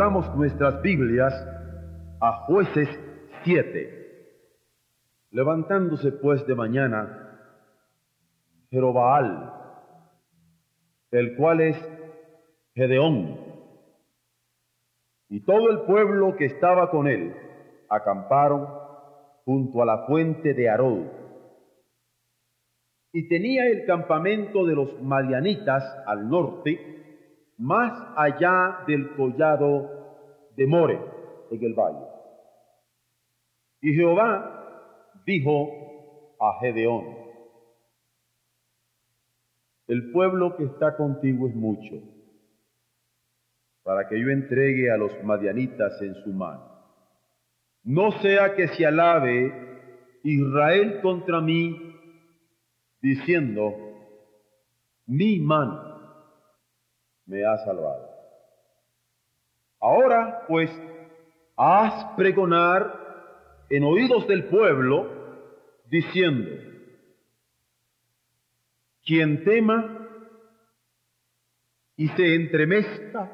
Abramos nuestras Biblias a jueces 7. Levantándose pues de mañana, Jerobaal, el cual es Gedeón, y todo el pueblo que estaba con él, acamparon junto a la fuente de Arod. Y tenía el campamento de los madianitas al norte, más allá del collado de More, en el valle. Y Jehová dijo a Gedeón, el pueblo que está contigo es mucho, para que yo entregue a los madianitas en su mano. No sea que se alabe Israel contra mí, diciendo, mi mano me ha salvado. Ahora, pues, haz pregonar en oídos del pueblo diciendo, quien tema y se entremezca,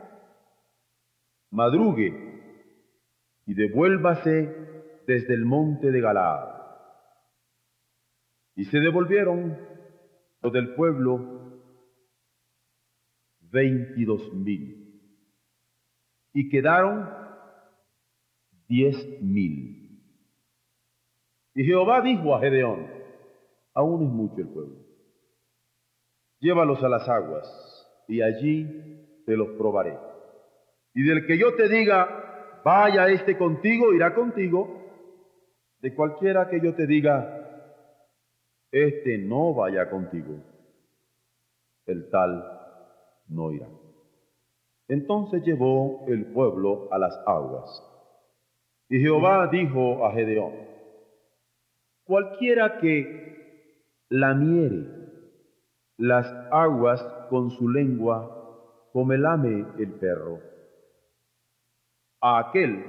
madrugue y devuélvase desde el monte de Galaad. Y se devolvieron los del pueblo veintidós mil y quedaron diez mil. Y Jehová dijo a Gedeón, aún es mucho el pueblo, llévalos a las aguas y allí te los probaré. Y del que yo te diga, vaya este contigo, irá contigo. De cualquiera que yo te diga, este no vaya contigo, el tal no irá. Entonces llevó el pueblo a las aguas. Y Jehová dijo a Gedeón, Cualquiera que lamiere las aguas con su lengua, como lame el perro, a aquel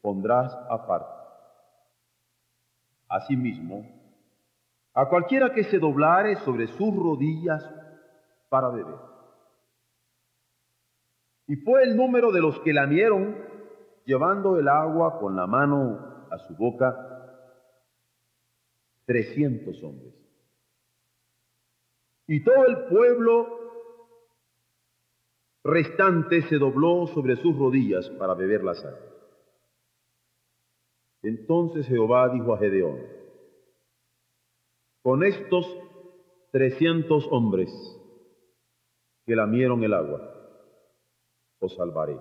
pondrás aparte. Asimismo, a cualquiera que se doblare sobre sus rodillas para beber. Y fue el número de los que lamieron, llevando el agua con la mano a su boca, 300 hombres. Y todo el pueblo restante se dobló sobre sus rodillas para beber la sangre. Entonces Jehová dijo a Gedeón, con estos 300 hombres que lamieron el agua, os salvaré.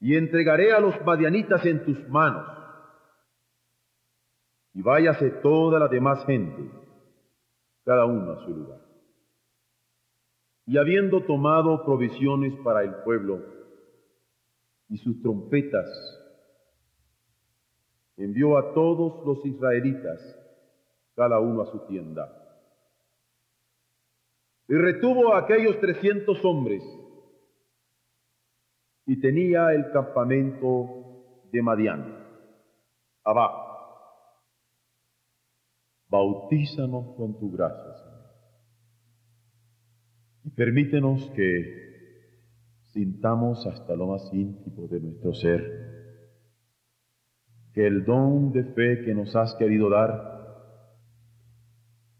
Y entregaré a los madianitas en tus manos y váyase toda la demás gente, cada uno a su lugar. Y habiendo tomado provisiones para el pueblo y sus trompetas, envió a todos los israelitas, cada uno a su tienda. Y retuvo a aquellos trescientos hombres, y tenía el campamento de Madián, abajo bautízanos con tu gracia, Señor. Y permítenos que sintamos hasta lo más íntimo de nuestro ser que el don de fe que nos has querido dar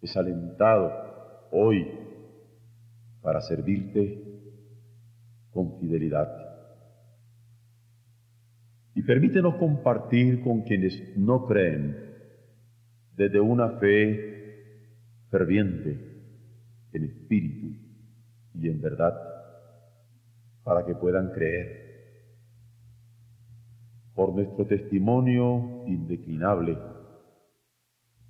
es alentado hoy para servirte con fidelidad. Y permítenos compartir con quienes no creen desde una fe ferviente en espíritu y en verdad, para que puedan creer por nuestro testimonio indeclinable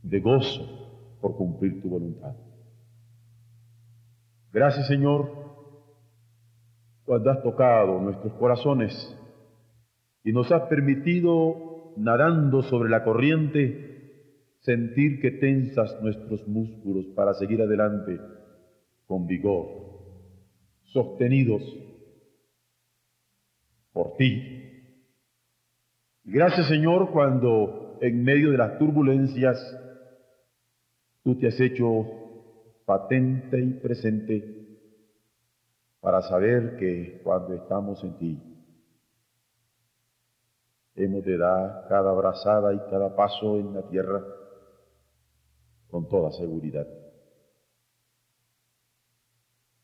de gozo por cumplir tu voluntad. Gracias Señor, cuando has tocado nuestros corazones y nos has permitido, nadando sobre la corriente, sentir que tensas nuestros músculos para seguir adelante con vigor, sostenidos por ti. Gracias Señor cuando en medio de las turbulencias tú te has hecho patente y presente para saber que cuando estamos en ti, hemos de dar cada abrazada y cada paso en la tierra con toda seguridad.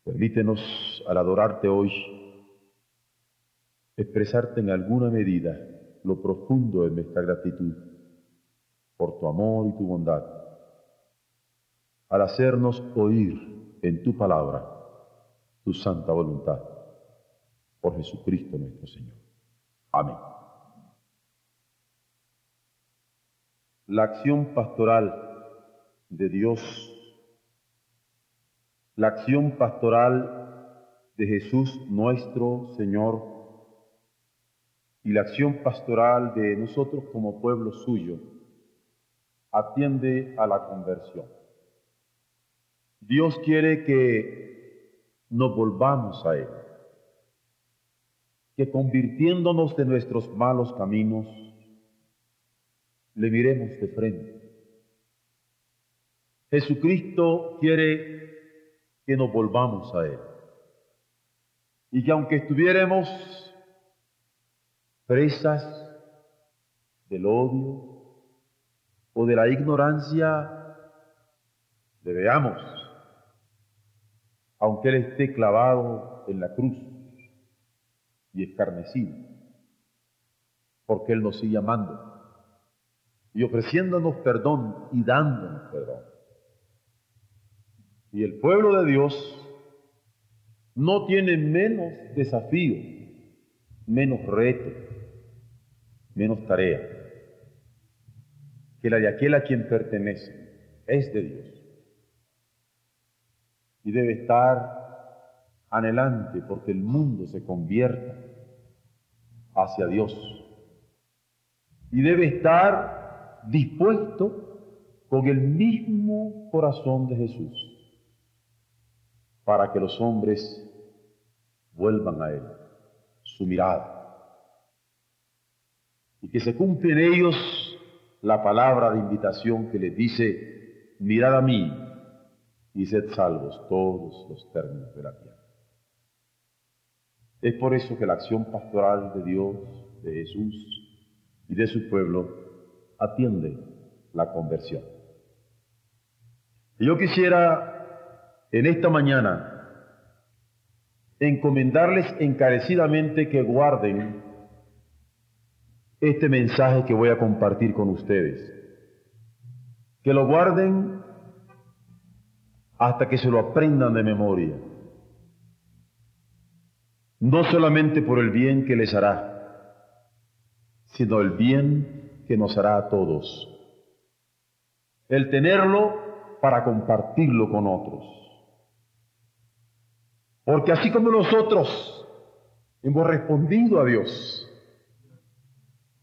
Permítenos, al adorarte hoy, expresarte en alguna medida lo profundo de nuestra gratitud por tu amor y tu bondad, al hacernos oír en tu palabra tu santa voluntad. Por Jesucristo nuestro Señor. Amén. La acción pastoral de Dios, la acción pastoral de Jesús nuestro Señor y la acción pastoral de nosotros como pueblo suyo atiende a la conversión. Dios quiere que nos volvamos a Él. Que convirtiéndonos de nuestros malos caminos, le miremos de frente. Jesucristo quiere que nos volvamos a Él. Y que aunque estuviéramos presas del odio o de la ignorancia, le veamos aunque Él esté clavado en la cruz y escarnecido, porque Él nos sigue amando y ofreciéndonos perdón y dándonos perdón. Y el pueblo de Dios no tiene menos desafío, menos reto, menos tarea que la de aquel a quien pertenece, es de Dios y debe estar anhelante porque el mundo se convierta hacia Dios. Y debe estar dispuesto con el mismo corazón de Jesús para que los hombres vuelvan a Él, su mirada. Y que se cumple en ellos la palabra de invitación que les dice, mirad a mí, y sed salvos todos los términos de la tierra. Es por eso que la acción pastoral de Dios, de Jesús y de su pueblo atiende la conversión. Yo quisiera en esta mañana encomendarles encarecidamente que guarden este mensaje que voy a compartir con ustedes. Que lo guarden hasta que se lo aprendan de memoria. No solamente por el bien que les hará, sino el bien que nos hará a todos. El tenerlo para compartirlo con otros. Porque así como nosotros hemos respondido a Dios,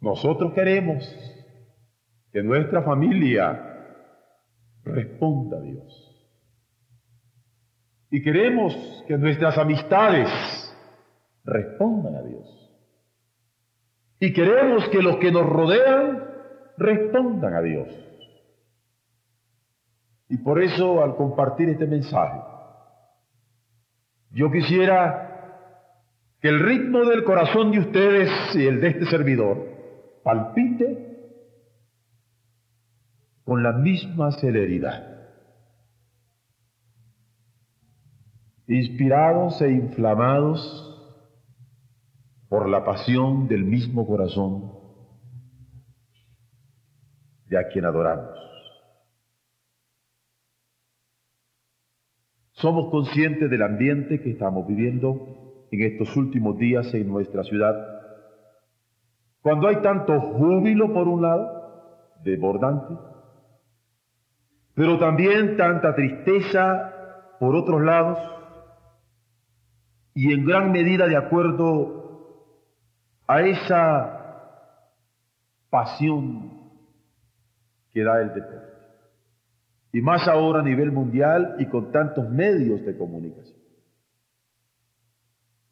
nosotros queremos que nuestra familia responda a Dios. Y queremos que nuestras amistades respondan a Dios. Y queremos que los que nos rodean respondan a Dios. Y por eso al compartir este mensaje, yo quisiera que el ritmo del corazón de ustedes y el de este servidor palpite con la misma celeridad. inspirados e inflamados por la pasión del mismo corazón de a quien adoramos. Somos conscientes del ambiente que estamos viviendo en estos últimos días en nuestra ciudad, cuando hay tanto júbilo por un lado, desbordante, pero también tanta tristeza por otros lados, y en gran medida de acuerdo a esa pasión que da el deporte. Y más ahora a nivel mundial y con tantos medios de comunicación.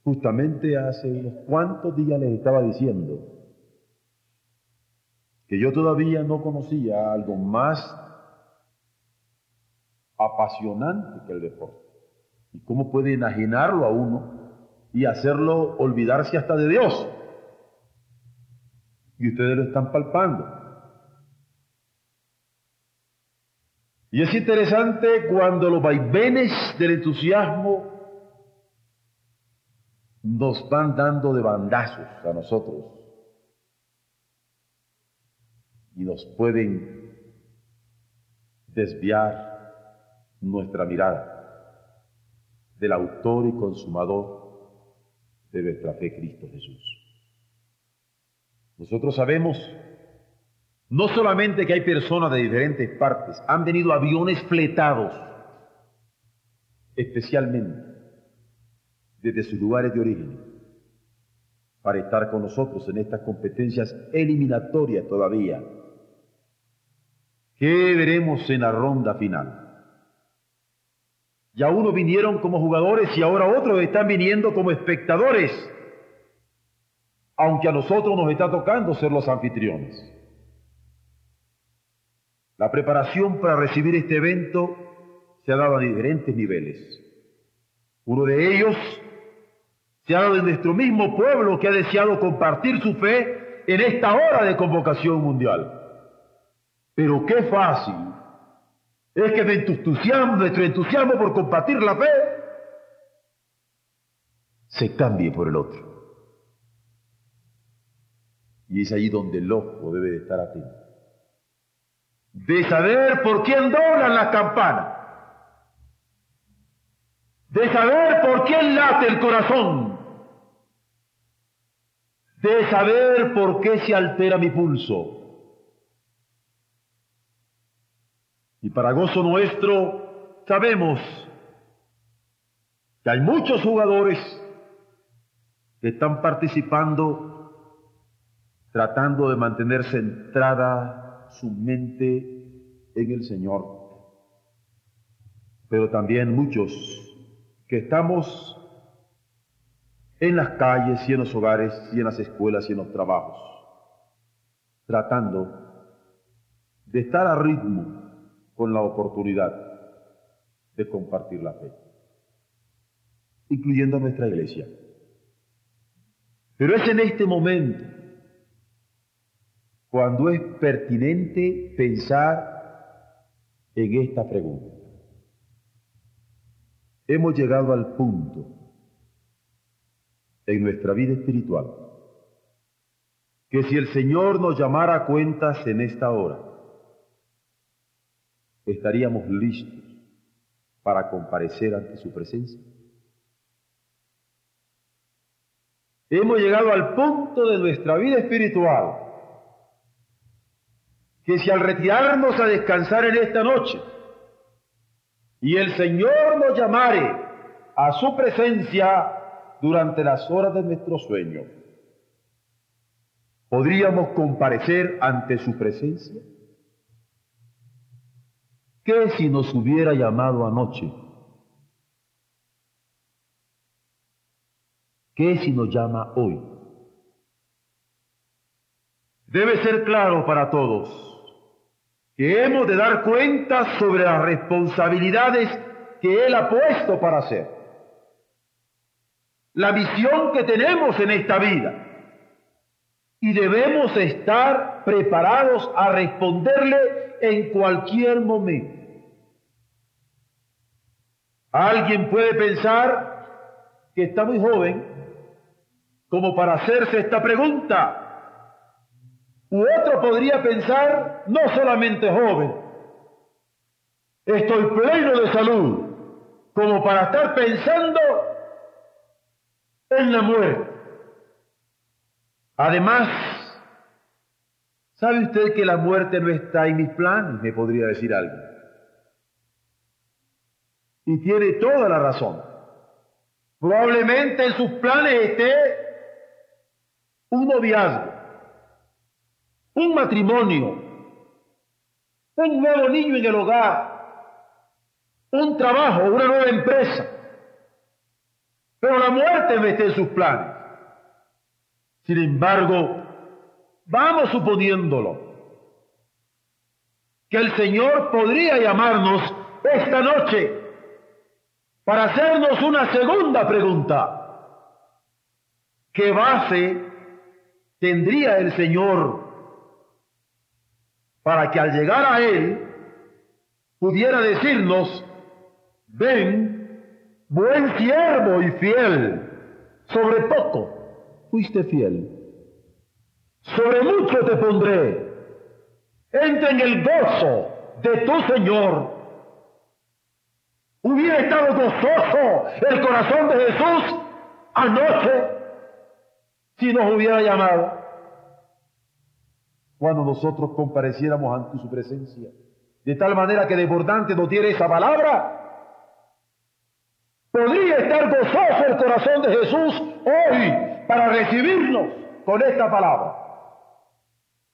Justamente hace unos cuantos días les estaba diciendo que yo todavía no conocía algo más apasionante que el deporte. ¿Y cómo puede enajenarlo a uno y hacerlo olvidarse hasta de Dios? Y ustedes lo están palpando. Y es interesante cuando los vaivenes del entusiasmo nos van dando de bandazos a nosotros y nos pueden desviar nuestra mirada del autor y consumador de nuestra fe, Cristo Jesús. Nosotros sabemos no solamente que hay personas de diferentes partes, han venido aviones fletados, especialmente desde sus lugares de origen, para estar con nosotros en estas competencias eliminatorias todavía, que veremos en la ronda final. Ya unos vinieron como jugadores y ahora otros están viniendo como espectadores, aunque a nosotros nos está tocando ser los anfitriones. La preparación para recibir este evento se ha dado a diferentes niveles. Uno de ellos se ha dado en nuestro mismo pueblo que ha deseado compartir su fe en esta hora de convocación mundial. Pero qué fácil es que nuestro entusiasmo, por compartir la fe se cambie por el otro. Y es ahí donde el ojo debe de estar atento. De saber por quién doblan las campanas. De saber por quién late el corazón. De saber por qué se altera mi pulso Y para gozo nuestro, sabemos que hay muchos jugadores que están participando tratando de mantener centrada su mente en el Señor. Pero también muchos que estamos en las calles y en los hogares y en las escuelas y en los trabajos, tratando de estar a ritmo con la oportunidad de compartir la fe, incluyendo nuestra iglesia. Pero es en este momento cuando es pertinente pensar en esta pregunta. Hemos llegado al punto en nuestra vida espiritual que si el Señor nos llamara a cuentas en esta hora, estaríamos listos para comparecer ante su presencia. Hemos llegado al punto de nuestra vida espiritual que si al retirarnos a descansar en esta noche y el Señor nos llamare a su presencia durante las horas de nuestro sueño, ¿podríamos comparecer ante su presencia? ¿Qué si nos hubiera llamado anoche? ¿Qué si nos llama hoy? Debe ser claro para todos que hemos de dar cuenta sobre las responsabilidades que Él ha puesto para hacer. La misión que tenemos en esta vida. Y debemos estar preparados a responderle en cualquier momento. Alguien puede pensar que está muy joven como para hacerse esta pregunta. U otro podría pensar, no solamente joven, estoy pleno de salud, como para estar pensando en la muerte. Además, ¿Sabe usted que la muerte no está en mis planes? Me podría decir alguien. Y tiene toda la razón. Probablemente en sus planes esté un noviazgo, un matrimonio, un nuevo niño en el hogar, un trabajo, una nueva empresa. Pero la muerte me está en sus planes. Sin embargo, vamos suponiéndolo, que el Señor podría llamarnos esta noche para hacernos una segunda pregunta. ¿Qué base tendría el Señor para que al llegar a Él pudiera decirnos, ven, buen siervo y fiel, sobre poco fuiste fiel, sobre mucho te pondré, entra en el gozo de tu Señor. Hubiera estado gozoso el corazón de Jesús anoche si nos hubiera llamado cuando nosotros compareciéramos ante su presencia. De tal manera que desbordante no tiene esa palabra. Podría estar gozoso el corazón de Jesús hoy para recibirnos con esta palabra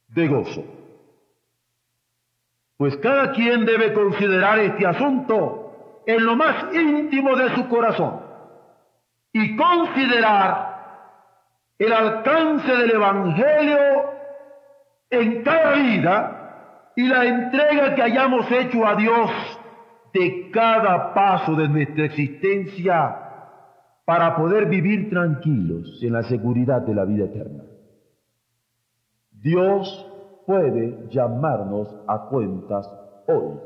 de gozo. Pues cada quien debe considerar este asunto en lo más íntimo de su corazón y considerar el alcance del Evangelio en cada vida y la entrega que hayamos hecho a Dios de cada paso de nuestra existencia para poder vivir tranquilos en la seguridad de la vida eterna. Dios puede llamarnos a cuentas hoy.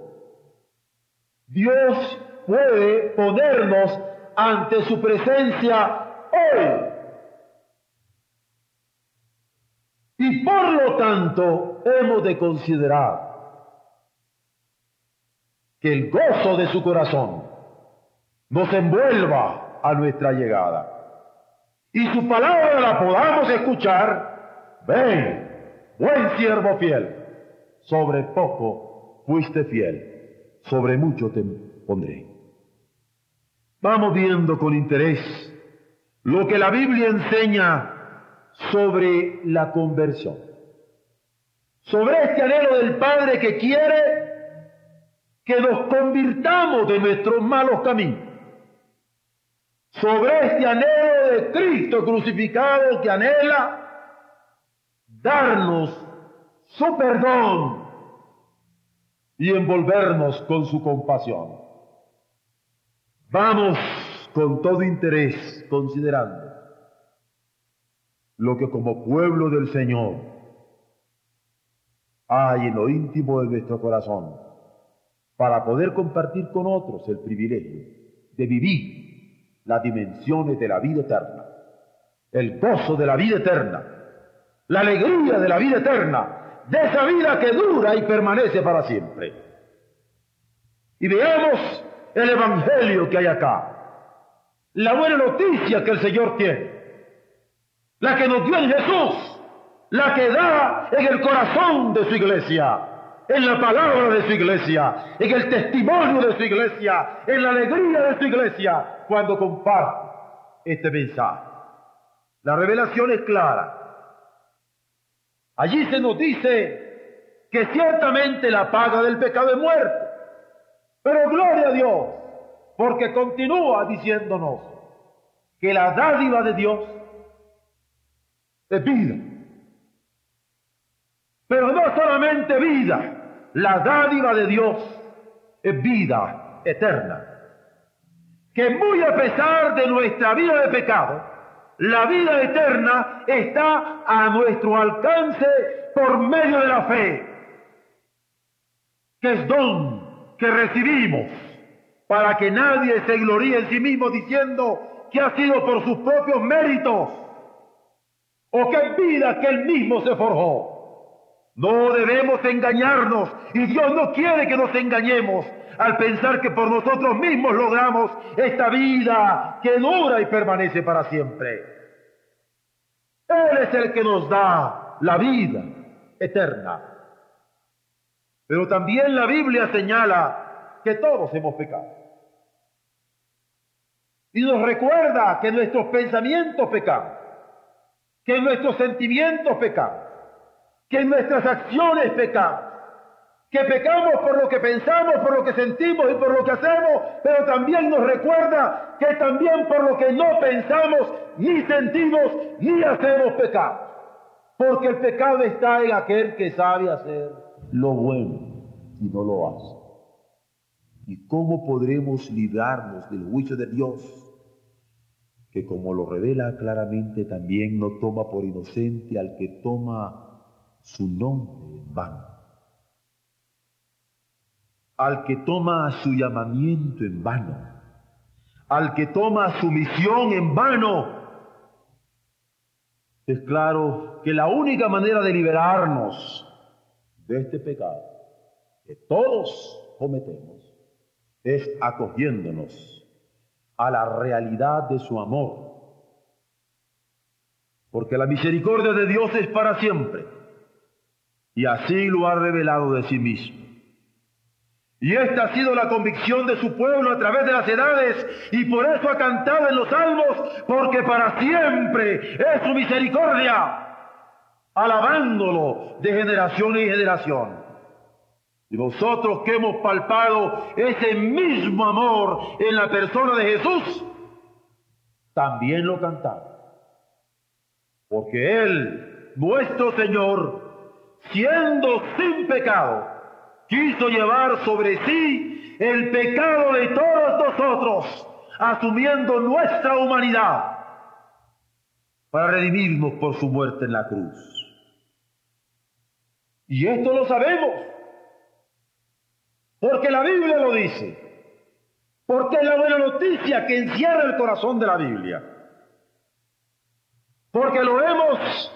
Dios puede ponernos ante su presencia hoy. Y por lo tanto hemos de considerar que el gozo de su corazón nos envuelva a nuestra llegada. Y su palabra la podamos escuchar. Ven, buen siervo fiel, sobre poco fuiste fiel, sobre mucho te pondré. Vamos viendo con interés lo que la Biblia enseña sobre la conversión, sobre este anhelo del Padre que quiere que nos convirtamos de nuestros malos caminos, sobre este anhelo de Cristo crucificado que anhela darnos su perdón y envolvernos con su compasión. Vamos con todo interés considerando lo que como pueblo del Señor hay en lo íntimo de nuestro corazón para poder compartir con otros el privilegio de vivir las dimensiones de la vida eterna, el gozo de la vida eterna, la alegría de la vida eterna, de esa vida que dura y permanece para siempre. Y veamos el Evangelio que hay acá, la buena noticia que el Señor tiene la que nos dio en Jesús, la que da en el corazón de su iglesia, en la palabra de su iglesia, en el testimonio de su iglesia, en la alegría de su iglesia, cuando comparte este mensaje. La revelación es clara. Allí se nos dice que ciertamente la paga del pecado es muerte, pero gloria a Dios, porque continúa diciéndonos que la dádiva de Dios es vida. Pero no solamente vida, la dádiva de Dios es vida eterna. Que muy a pesar de nuestra vida de pecado, la vida eterna está a nuestro alcance por medio de la fe, que es don que recibimos para que nadie se gloríe en sí mismo diciendo que ha sido por sus propios méritos o qué vida que él mismo se forjó. No debemos engañarnos y Dios no quiere que nos engañemos al pensar que por nosotros mismos logramos esta vida que dura y permanece para siempre. Él es el que nos da la vida eterna. Pero también la Biblia señala que todos hemos pecado. Y nos recuerda que nuestros pensamientos pecan, que nuestros sentimientos pecan, que nuestras acciones pecan, que pecamos por lo que pensamos, por lo que sentimos y por lo que hacemos, pero también nos recuerda que también por lo que no pensamos, ni sentimos, ni hacemos pecado. Porque el pecado está en aquel que sabe hacer lo bueno y no lo hace. ¿Y cómo podremos librarnos del juicio de Dios? Que como lo revela claramente también no toma por inocente al que toma su nombre en vano al que toma su llamamiento en vano, al que toma su misión en vano. Es claro que la única manera de liberarnos de este pecado que todos cometemos es acogiéndonos a la realidad de su amor. Porque la misericordia de Dios es para siempre. Y así lo ha revelado de sí mismo. Y esta ha sido la convicción de su pueblo a través de las edades y por eso ha cantado en los salmos, porque para siempre es su misericordia, alabándolo de generación en generación. Y vosotros que hemos palpado ese mismo amor en la persona de Jesús, también lo cantamos. Porque Él, nuestro Señor, siendo sin pecado, quiso llevar sobre sí el pecado de todos nosotros, asumiendo nuestra humanidad para redimirnos por su muerte en la cruz. Y esto lo sabemos, porque la Biblia lo dice, porque es la buena noticia que encierra el corazón de la Biblia, porque lo hemos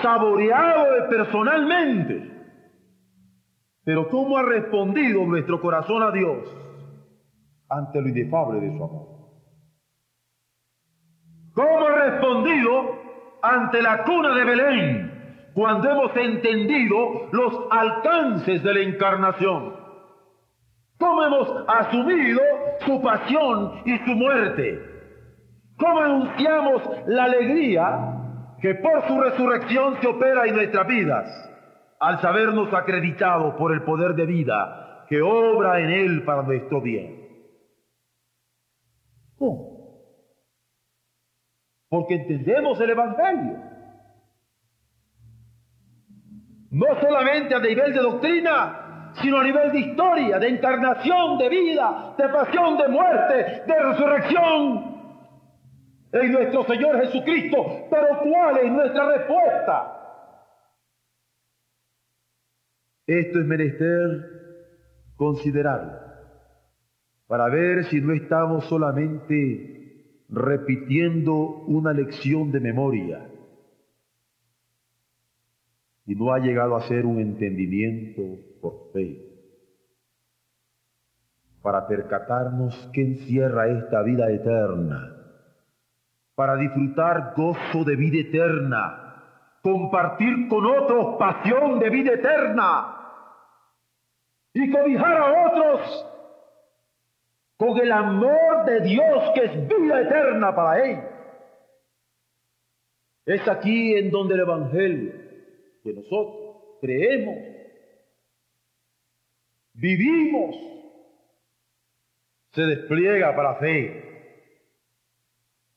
saboreado personalmente. Pero ¿cómo ha respondido nuestro corazón a Dios ante lo inefable de su amor? ¿Cómo ha respondido ante la cuna de Belén cuando hemos entendido los alcances de la encarnación? ¿Cómo hemos asumido su pasión y su muerte? ¿Cómo anunciamos la alegría que por su resurrección se opera en nuestras vidas? al sabernos acreditados por el poder de vida que obra en Él para nuestro bien. ¿Cómo? Porque entendemos el Evangelio. No solamente a nivel de doctrina, sino a nivel de historia, de encarnación, de vida, de pasión, de muerte, de resurrección en nuestro Señor Jesucristo. Pero ¿cuál es nuestra respuesta? Esto es menester considerarlo para ver si no estamos solamente repitiendo una lección de memoria y no ha llegado a ser un entendimiento por fe para percatarnos que encierra esta vida eterna, para disfrutar gozo de vida eterna, compartir con otros pasión de vida eterna y cobijar a otros con el amor de Dios que es vida eterna para él. Es aquí en donde el Evangelio que nosotros creemos, vivimos, se despliega para fe.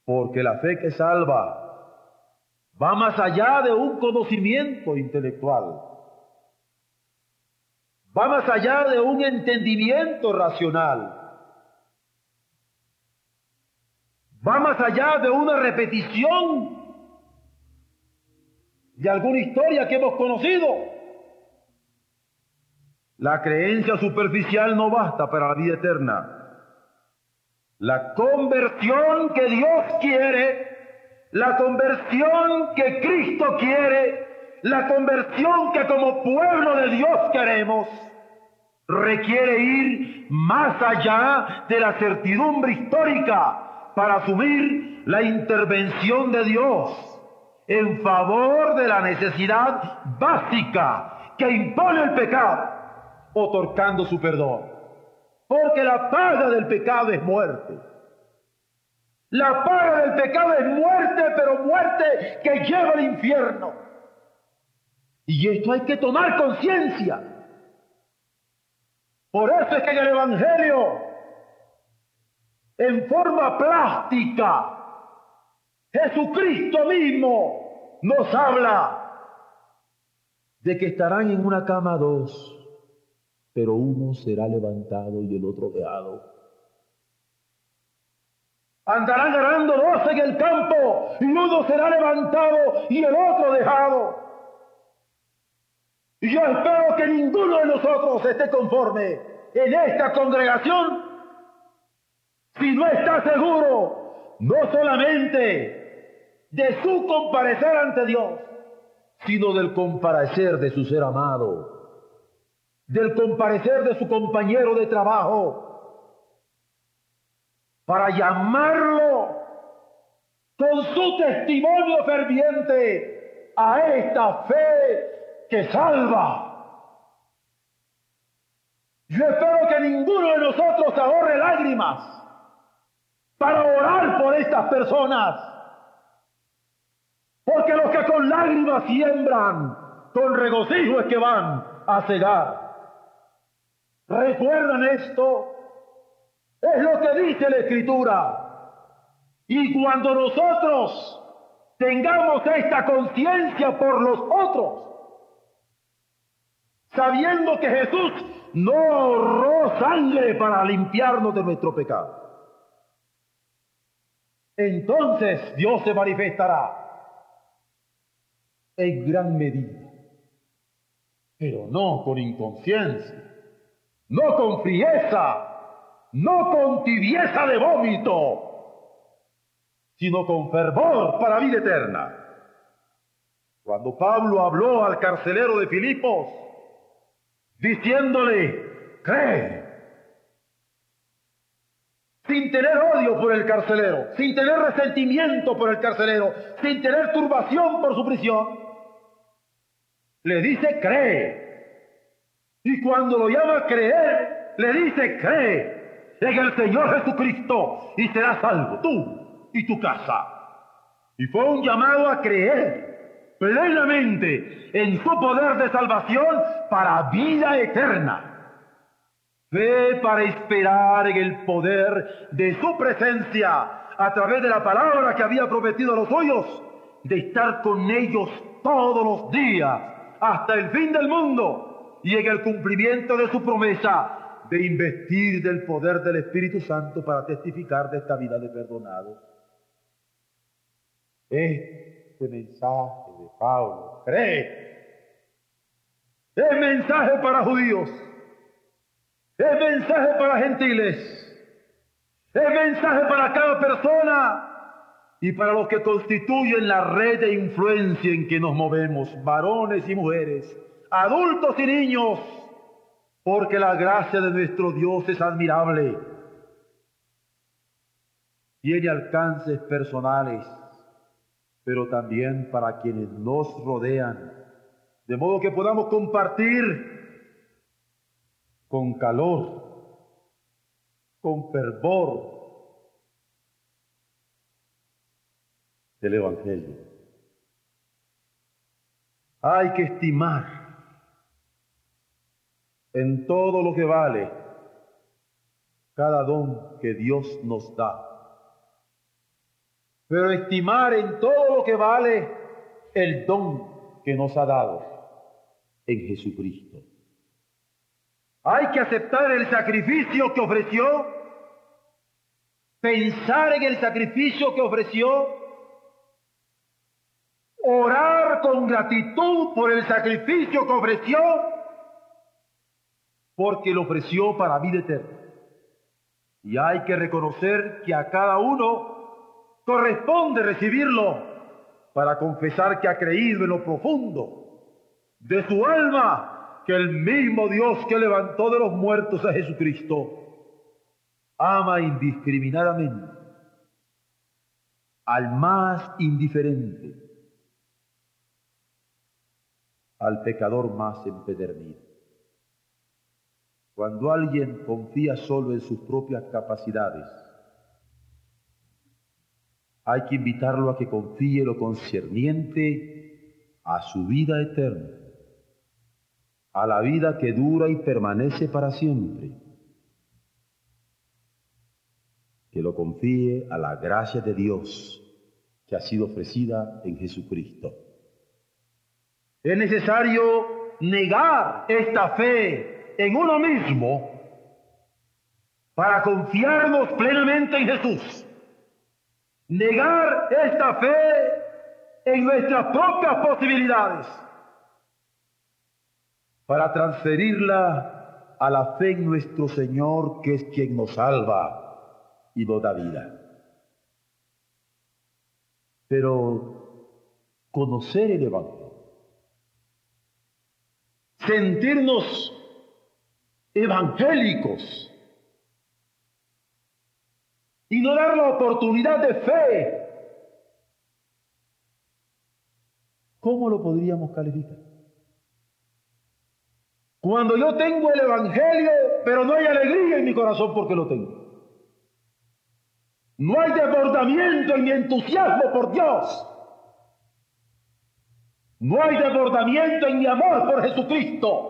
Porque la fe que salva va más allá de un conocimiento intelectual va más allá de un entendimiento racional. Va más allá de una repetición de alguna historia que hemos conocido. La creencia superficial no basta para la vida eterna. La conversión que Dios quiere, la conversión que Cristo quiere, la conversión que como pueblo de Dios queremos requiere ir más allá de la certidumbre histórica para asumir la intervención de Dios en favor de la necesidad básica que impone el pecado, otorgando su perdón. Porque la paga del pecado es muerte. La paga del pecado es muerte, pero muerte que lleva al infierno. Y esto hay que tomar conciencia. Por eso es que en el Evangelio, en forma plástica, Jesucristo mismo nos habla de que estarán en una cama dos, pero uno será levantado y el otro dejado. Andarán ganando dos en el campo y uno será levantado y el otro dejado. Y yo espero que ninguno de nosotros esté conforme en esta congregación si no está seguro no solamente de su comparecer ante Dios, sino del comparecer de su ser amado, del comparecer de su compañero de trabajo, para llamarlo con su testimonio ferviente a esta fe que salva. Yo espero que ninguno de nosotros ahorre lágrimas para orar por estas personas. Porque los que con lágrimas siembran, con regocijo es que van a cegar. ¿Recuerdan esto? Es lo que dice la Escritura. Y cuando nosotros tengamos esta conciencia por los otros, sabiendo que Jesús no ahorró sangre para limpiarnos de nuestro pecado. Entonces Dios se manifestará en gran medida, pero no con inconsciencia, no con frieza, no con tibieza de vómito, sino con fervor para vida eterna. Cuando Pablo habló al carcelero de Filipos, diciéndole, cree, sin tener odio por el carcelero, sin tener resentimiento por el carcelero, sin tener turbación por su prisión, le dice, cree. Y cuando lo llama a creer, le dice, cree en el Señor Jesucristo y serás salvo tú y tu casa. Y fue un llamado a creer plenamente en su poder de salvación para vida eterna. Fe para esperar en el poder de su presencia a través de la palabra que había prometido a los suyos, de estar con ellos todos los días hasta el fin del mundo y en el cumplimiento de su promesa de investir del poder del Espíritu Santo para testificar de esta vida de perdonado. Este mensaje de Pablo, cree, es mensaje para judíos, es mensaje para gentiles, es mensaje para cada persona y para los que constituyen la red de influencia en que nos movemos, varones y mujeres, adultos y niños, porque la gracia de nuestro Dios es admirable. Tiene alcances personales pero también para quienes nos rodean, de modo que podamos compartir con calor, con fervor el Evangelio. Hay que estimar en todo lo que vale cada don que Dios nos da pero estimar en todo lo que vale el don que nos ha dado en Jesucristo. Hay que aceptar el sacrificio que ofreció, pensar en el sacrificio que ofreció, orar con gratitud por el sacrificio que ofreció, porque lo ofreció para vida eterna. Y hay que reconocer que a cada uno corresponde recibirlo para confesar que ha creído en lo profundo de su alma que el mismo Dios que levantó de los muertos a Jesucristo ama indiscriminadamente al más indiferente, al pecador más empedernido. Cuando alguien confía solo en sus propias capacidades, hay que invitarlo a que confíe lo concerniente a su vida eterna, a la vida que dura y permanece para siempre. Que lo confíe a la gracia de Dios que ha sido ofrecida en Jesucristo. Es necesario negar esta fe en uno mismo para confiarnos plenamente en Jesús negar esta fe en nuestras propias posibilidades para transferirla a la fe en nuestro Señor, que es quien nos salva y nos da vida. Pero conocer el Evangelio, sentirnos evangélicos, y no dar la oportunidad de fe. ¿Cómo lo podríamos calificar? Cuando yo tengo el Evangelio, pero no hay alegría en mi corazón porque lo tengo. No hay desbordamiento en mi entusiasmo por Dios. No hay desbordamiento en mi amor por Jesucristo.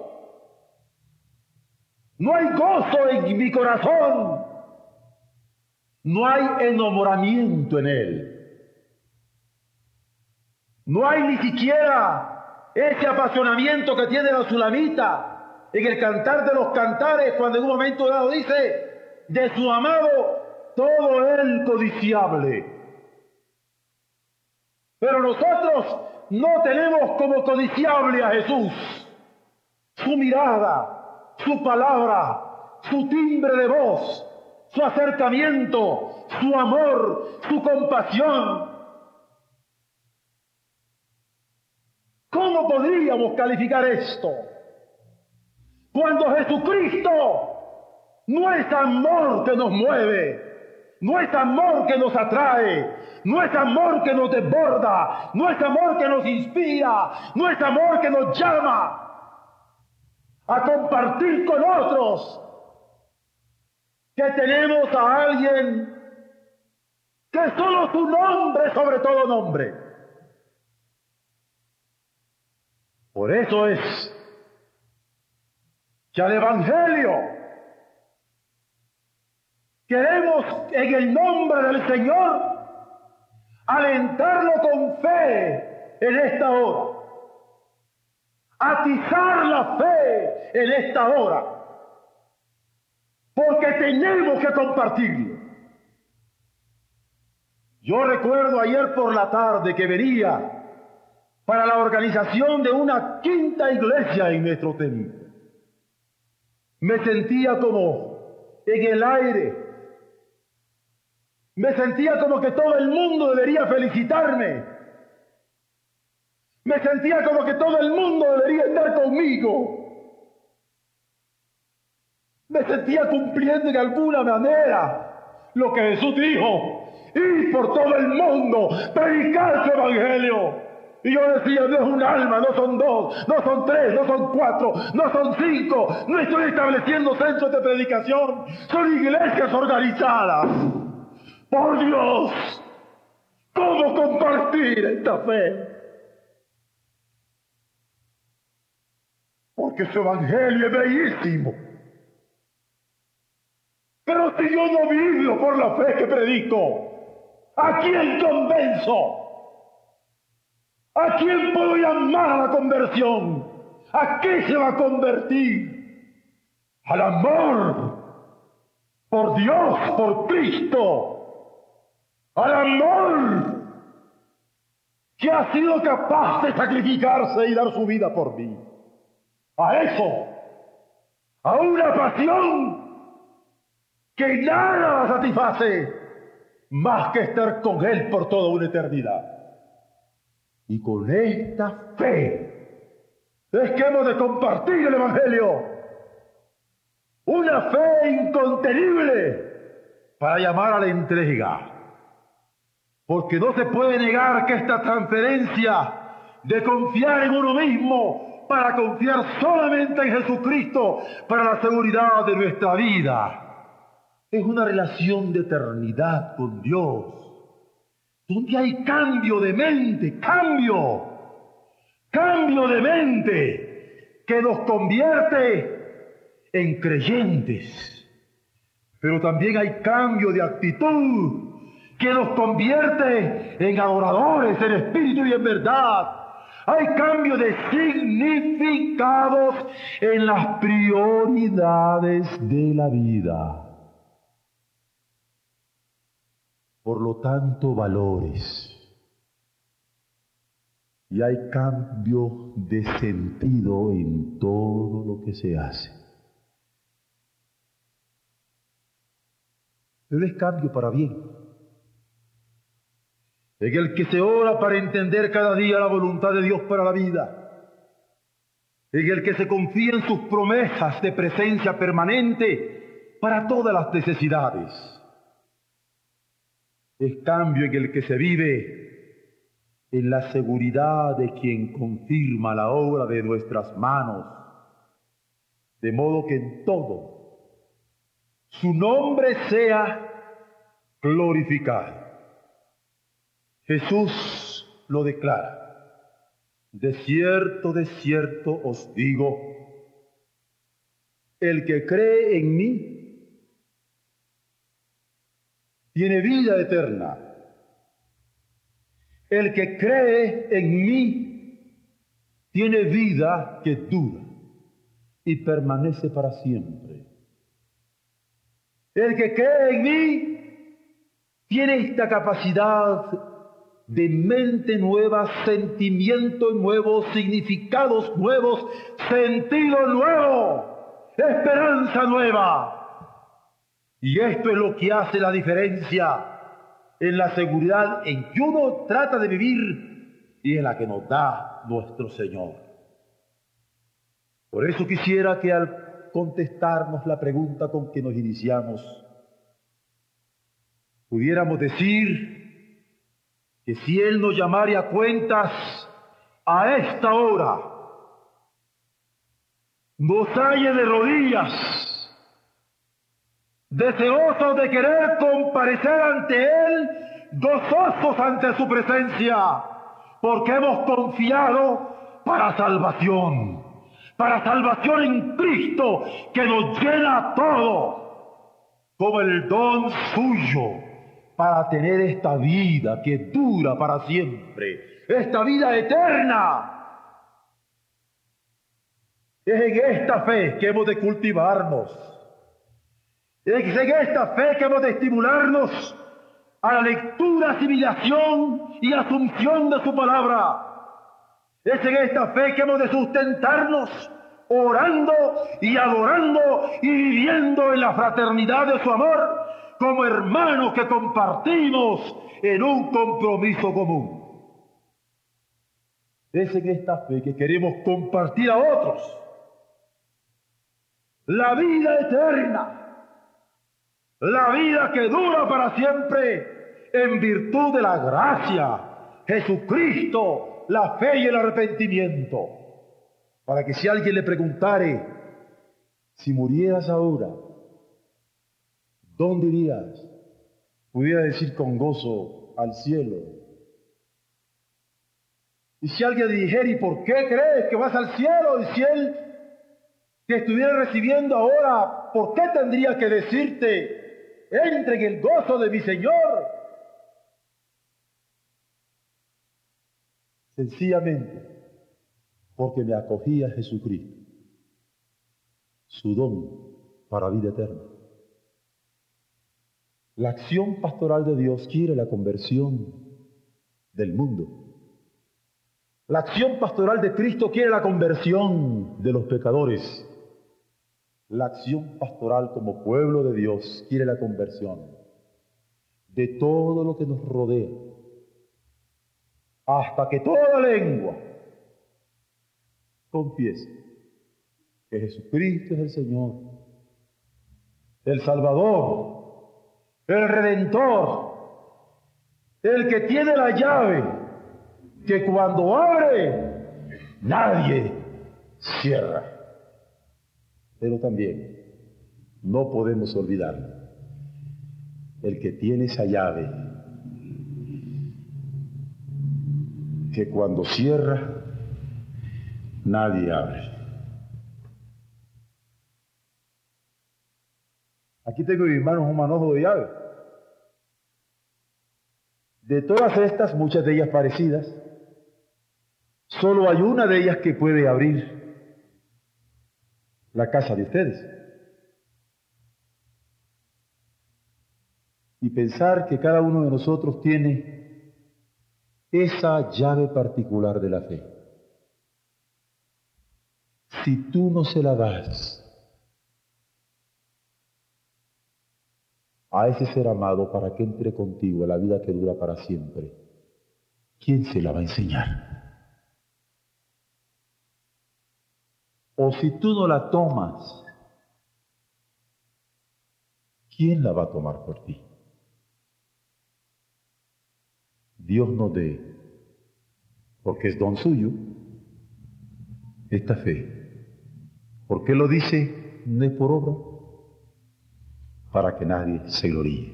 No hay gozo en mi corazón no hay enamoramiento en él. No hay ni siquiera ese apasionamiento que tiene la sulamita en el cantar de los cantares cuando en un momento dado dice, de su amado todo el codiciable. Pero nosotros no tenemos como codiciable a Jesús su mirada, su palabra, su timbre de voz, su acercamiento, su amor, su compasión. ¿Cómo podríamos calificar esto? Cuando Jesucristo no es amor que nos mueve, no es amor que nos atrae, no es amor que nos desborda, no es amor que nos inspira, no es amor que nos llama a compartir con otros que tenemos a alguien que solo su nombre sobre todo nombre. Por eso es que al Evangelio queremos en el nombre del Señor alentarlo con fe en esta hora, atizar la fe en esta hora porque tenemos que compartirlo. Yo recuerdo ayer por la tarde que venía para la organización de una quinta iglesia en nuestro templo. Me sentía como en el aire. Me sentía como que todo el mundo debería felicitarme. Me sentía como que todo el mundo debería estar conmigo me sentía cumpliendo de alguna manera lo que Jesús dijo, ir por todo el mundo, predicar su evangelio. Y yo decía, no es un alma, no son dos, no son tres, no son cuatro, no son cinco. No estoy estableciendo centros de predicación, son iglesias organizadas. Por Dios, ¿cómo compartir esta fe? Porque su evangelio es bellísimo. Pero si yo no vivo por la fe que predico, ¿a quién convenzo? ¿A quién puedo llamar a la conversión? ¿A qué se va a convertir? Al amor por Dios, por Cristo. Al amor que ha sido capaz de sacrificarse y dar su vida por mí. A eso, a una pasión que nada satisface más que estar con Él por toda una eternidad. Y con esta fe es que hemos de compartir el Evangelio. Una fe incontenible para llamar a la entrega. Porque no se puede negar que esta transferencia de confiar en uno mismo para confiar solamente en Jesucristo para la seguridad de nuestra vida. Es una relación de eternidad con Dios, donde hay cambio de mente, cambio, cambio de mente que nos convierte en creyentes. Pero también hay cambio de actitud que nos convierte en adoradores en espíritu y en verdad. Hay cambio de significados en las prioridades de la vida. Por lo tanto, valores. Y hay cambio de sentido en todo lo que se hace. Pero es cambio para bien en el que se ora para entender cada día la voluntad de Dios para la vida, en el que se confía en sus promesas de presencia permanente para todas las necesidades. Es cambio en el que se vive en la seguridad de quien confirma la obra de nuestras manos, de modo que en todo su nombre sea glorificado. Jesús lo declara. De cierto, de cierto os digo, el que cree en mí tiene vida eterna. El que cree en mí tiene vida que dura y permanece para siempre. El que cree en mí tiene esta capacidad de mente nueva, sentimientos nuevos, significados nuevos, sentido nuevo, esperanza nueva. Y esto es lo que hace la diferencia en la seguridad en que uno trata de vivir y en la que nos da nuestro Señor. Por eso quisiera que al contestarnos la pregunta con que nos iniciamos, pudiéramos decir que si Él nos llamare a cuentas a esta hora, nos halle de rodillas, deseosos de querer comparecer ante Él, gozosos ante su presencia, porque hemos confiado para salvación, para salvación en Cristo, que nos llena todo, como el don suyo para tener esta vida que dura para siempre, esta vida eterna. Es en esta fe que hemos de cultivarnos. Es en esta fe que hemos de estimularnos a la lectura, asimilación y asunción de su palabra. Es en esta fe que hemos de sustentarnos orando y adorando y viviendo en la fraternidad de su amor como hermanos que compartimos en un compromiso común. Es en esta fe que queremos compartir a otros la vida eterna, la vida que dura para siempre en virtud de la gracia, Jesucristo, la fe y el arrepentimiento. Para que si alguien le preguntare, si murieras ahora, ¿dónde irías? Pudiera decir con gozo al cielo. Y si alguien dijera, ¿y por qué crees que vas al cielo? Y si él te estuviera recibiendo ahora, ¿por qué tendría que decirte, entre en el gozo de mi Señor? Sencillamente, porque me acogí a Jesucristo, su don para vida eterna. La acción pastoral de Dios quiere la conversión del mundo. La acción pastoral de Cristo quiere la conversión de los pecadores. La acción pastoral como pueblo de Dios quiere la conversión de todo lo que nos rodea. Hasta que toda lengua confiese que Jesucristo es el Señor, el Salvador, el redentor, el que tiene la llave, que cuando abre, nadie cierra. Pero también no podemos olvidar el que tiene esa llave que cuando cierra nadie abre. Aquí tengo en mis manos un manojo de llave. De todas estas, muchas de ellas parecidas, solo hay una de ellas que puede abrir la casa de ustedes. Y pensar que cada uno de nosotros tiene esa llave particular de la fe. Si tú no se la das, a ese ser amado para que entre contigo a la vida que dura para siempre, ¿quién se la va a enseñar? O si tú no la tomas, ¿quién la va a tomar por ti? Dios nos dé, porque es don suyo, esta fe. ¿Por qué lo dice? No es por obra para que nadie se gloríe.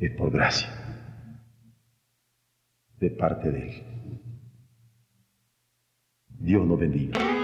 Es por gracia de parte de Él. Dios nos bendiga.